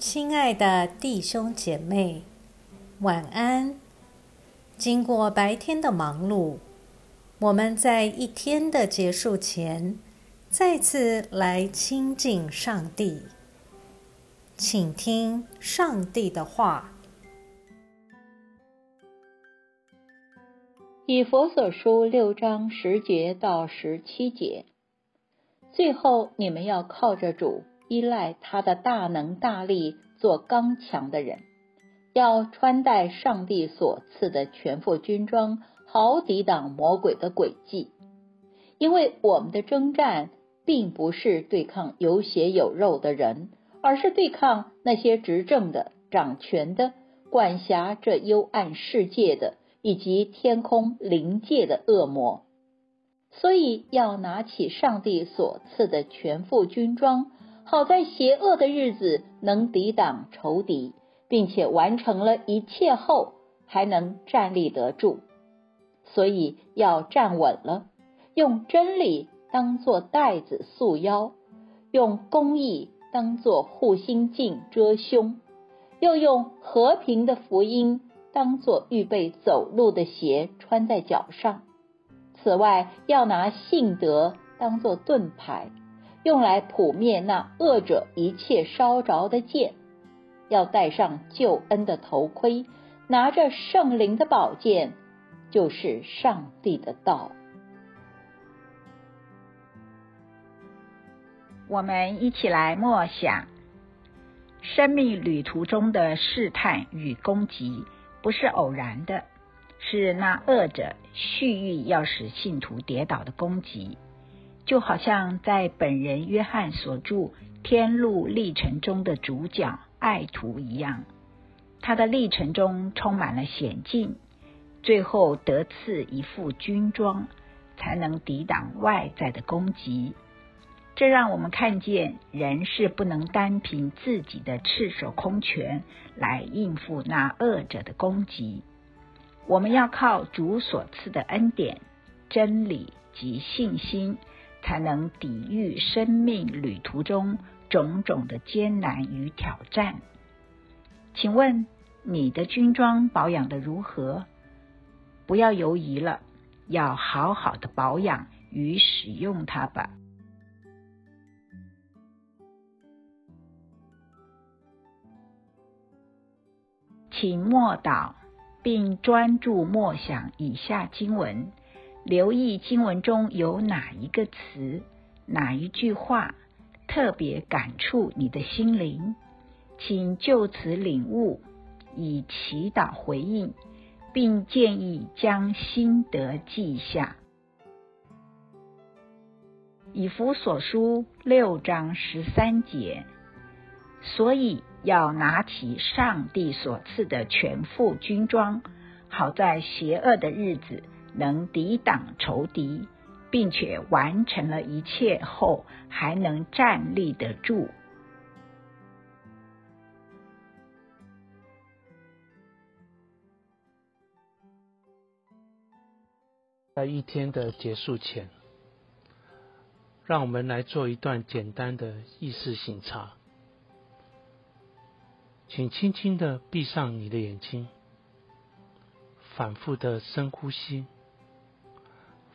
亲爱的弟兄姐妹，晚安。经过白天的忙碌，我们在一天的结束前，再次来亲近上帝，请听上帝的话。以佛所书六章十节到十七节，最后你们要靠着主。依赖他的大能大力，做刚强的人，要穿戴上帝所赐的全副军装，好抵挡魔鬼的诡计。因为我们的征战并不是对抗有血有肉的人，而是对抗那些执政的、掌权的、管辖这幽暗世界的，以及天空灵界的恶魔。所以要拿起上帝所赐的全副军装。好在邪恶的日子能抵挡仇敌，并且完成了一切后，还能站立得住。所以要站稳了，用真理当做带子束腰，用公义当做护心镜遮胸，又用和平的福音当做预备走路的鞋穿在脚上。此外，要拿信德当做盾牌。用来扑灭那恶者一切烧着的剑，要戴上救恩的头盔，拿着圣灵的宝剑，就是上帝的道。我们一起来默想：生命旅途中的试探与攻击不是偶然的，是那恶者蓄意要使信徒跌倒的攻击。就好像在本人约翰所著《天路历程》中的主角爱徒一样，他的历程中充满了险境，最后得赐一副军装，才能抵挡外在的攻击。这让我们看见，人是不能单凭自己的赤手空拳来应付那恶者的攻击。我们要靠主所赐的恩典、真理及信心。才能抵御生命旅途中种种的艰难与挑战。请问你的军装保养的如何？不要犹疑了，要好好的保养与使用它吧。请默祷，并专注默想以下经文。留意经文中有哪一个词、哪一句话特别感触你的心灵，请就此领悟，以祈祷回应，并建议将心得记下。以弗所书六章十三节，所以要拿起上帝所赐的全副军装，好在邪恶的日子。能抵挡仇敌，并且完成了一切后，还能站立得住。在一天的结束前，让我们来做一段简单的意识醒察。请轻轻的闭上你的眼睛，反复的深呼吸。